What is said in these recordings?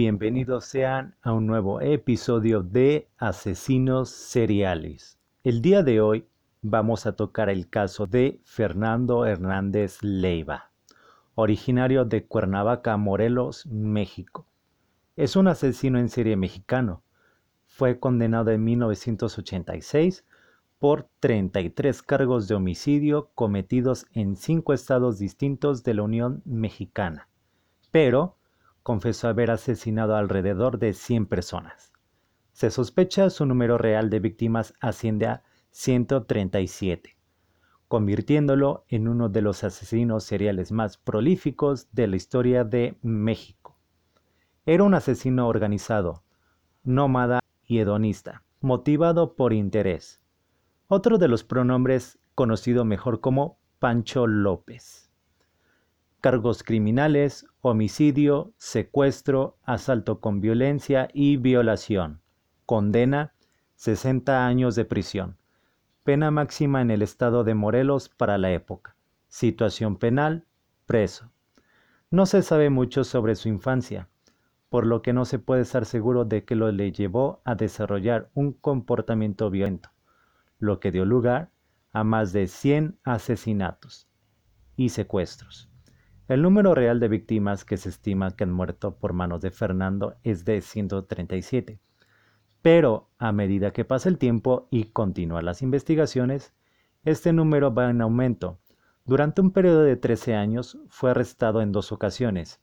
bienvenidos sean a un nuevo episodio de Asesinos Seriales. El día de hoy vamos a tocar el caso de Fernando Hernández Leiva, originario de Cuernavaca, Morelos, México. Es un asesino en serie mexicano. Fue condenado en 1986 por 33 cargos de homicidio cometidos en cinco estados distintos de la Unión Mexicana, pero confesó haber asesinado alrededor de 100 personas. Se sospecha su número real de víctimas asciende a 137, convirtiéndolo en uno de los asesinos seriales más prolíficos de la historia de México. Era un asesino organizado, nómada y hedonista, motivado por interés. Otro de los pronombres conocido mejor como Pancho López cargos criminales, homicidio, secuestro, asalto con violencia y violación. Condena 60 años de prisión. Pena máxima en el estado de Morelos para la época. Situación penal, preso. No se sabe mucho sobre su infancia, por lo que no se puede estar seguro de que lo le llevó a desarrollar un comportamiento violento, lo que dio lugar a más de 100 asesinatos y secuestros. El número real de víctimas que se estima que han muerto por manos de Fernando es de 137. Pero a medida que pasa el tiempo y continúan las investigaciones, este número va en aumento. Durante un periodo de 13 años fue arrestado en dos ocasiones,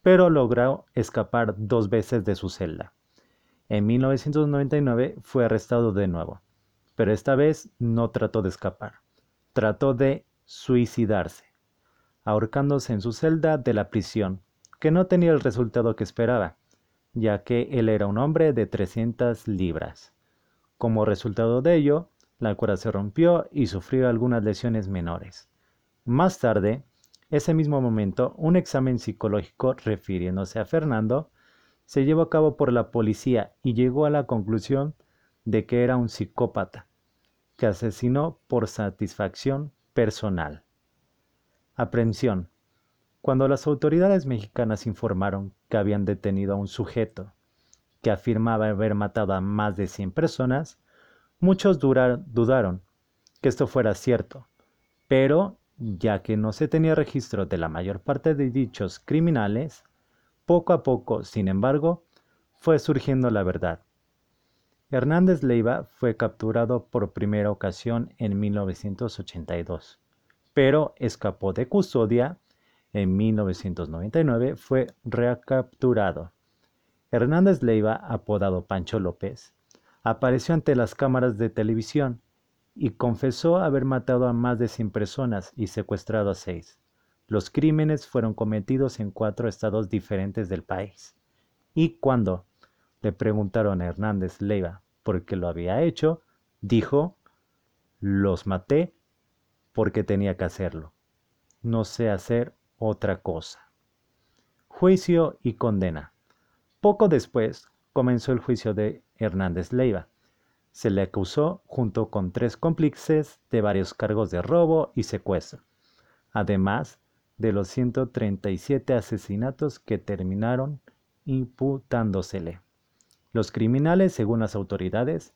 pero logró escapar dos veces de su celda. En 1999 fue arrestado de nuevo, pero esta vez no trató de escapar, trató de suicidarse ahorcándose en su celda de la prisión, que no tenía el resultado que esperaba, ya que él era un hombre de 300 libras. Como resultado de ello, la cuerda se rompió y sufrió algunas lesiones menores. Más tarde, ese mismo momento, un examen psicológico refiriéndose a Fernando se llevó a cabo por la policía y llegó a la conclusión de que era un psicópata, que asesinó por satisfacción personal. Aprehensión. Cuando las autoridades mexicanas informaron que habían detenido a un sujeto que afirmaba haber matado a más de 100 personas, muchos dudaron que esto fuera cierto, pero ya que no se tenía registro de la mayor parte de dichos criminales, poco a poco, sin embargo, fue surgiendo la verdad. Hernández Leiva fue capturado por primera ocasión en 1982 pero escapó de custodia. En 1999 fue recapturado. Hernández Leiva, apodado Pancho López, apareció ante las cámaras de televisión y confesó haber matado a más de 100 personas y secuestrado a seis. Los crímenes fueron cometidos en cuatro estados diferentes del país. Y cuando le preguntaron a Hernández Leiva por qué lo había hecho, dijo, los maté porque tenía que hacerlo. No sé hacer otra cosa. Juicio y condena. Poco después comenzó el juicio de Hernández Leiva. Se le acusó junto con tres cómplices de varios cargos de robo y secuestro, además de los 137 asesinatos que terminaron imputándosele. Los criminales, según las autoridades,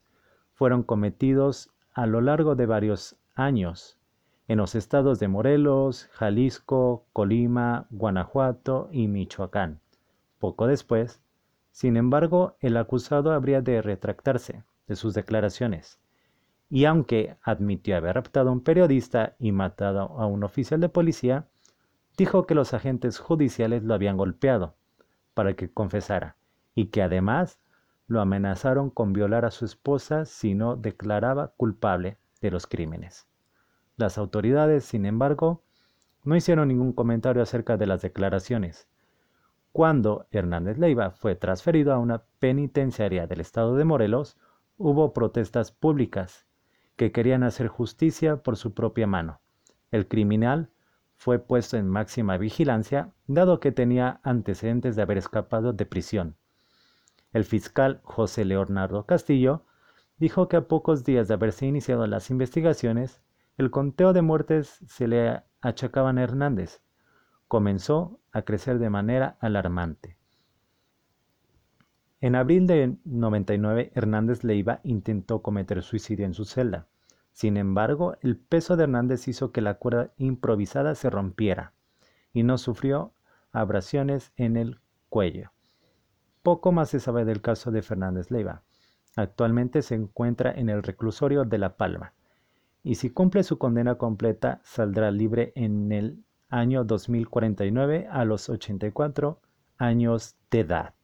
fueron cometidos a lo largo de varios años en los estados de Morelos, Jalisco, Colima, Guanajuato y Michoacán. Poco después, sin embargo, el acusado habría de retractarse de sus declaraciones, y aunque admitió haber raptado a un periodista y matado a un oficial de policía, dijo que los agentes judiciales lo habían golpeado para que confesara y que además lo amenazaron con violar a su esposa si no declaraba culpable de los crímenes. Las autoridades, sin embargo, no hicieron ningún comentario acerca de las declaraciones. Cuando Hernández Leiva fue transferido a una penitenciaria del estado de Morelos, hubo protestas públicas que querían hacer justicia por su propia mano. El criminal fue puesto en máxima vigilancia, dado que tenía antecedentes de haber escapado de prisión. El fiscal José Leonardo Castillo dijo que a pocos días de haberse iniciado las investigaciones, el conteo de muertes se le achacaban a Hernández. Comenzó a crecer de manera alarmante. En abril de 99, Hernández Leiva intentó cometer suicidio en su celda. Sin embargo, el peso de Hernández hizo que la cuerda improvisada se rompiera y no sufrió abrasiones en el cuello. Poco más se sabe del caso de Fernández Leiva. Actualmente se encuentra en el reclusorio de La Palma y si cumple su condena completa saldrá libre en el año 2049 a los 84 años de edad.